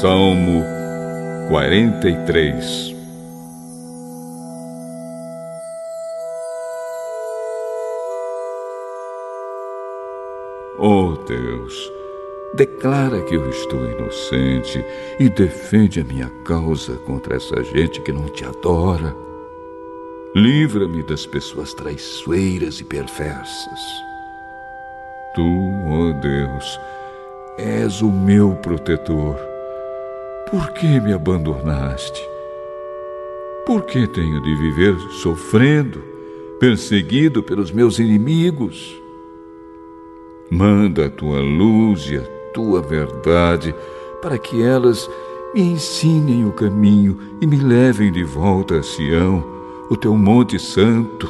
Salmo 43 Oh Deus, declara que eu estou inocente e defende a minha causa contra essa gente que não te adora. Livra-me das pessoas traiçoeiras e perversas. Tu, ó oh Deus, és o meu protetor. Por que me abandonaste? Por que tenho de viver sofrendo, perseguido pelos meus inimigos? Manda a tua luz e a tua verdade para que elas me ensinem o caminho e me levem de volta a Sião, o teu monte santo,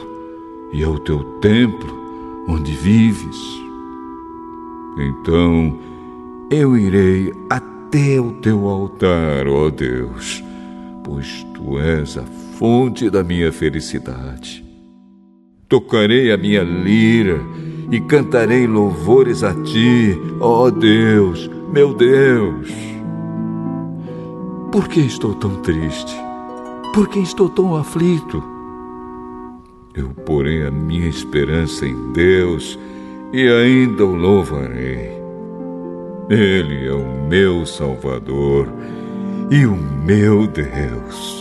e ao teu templo onde vives. Então eu irei até o teu altar, ó Deus, pois tu és a fonte da minha felicidade. Tocarei a minha lira e cantarei louvores a ti, ó Deus, meu Deus. Por que estou tão triste? Por que estou tão aflito? Eu porei a minha esperança em Deus e ainda o louvarei. Ele é o meu Salvador e o meu Deus.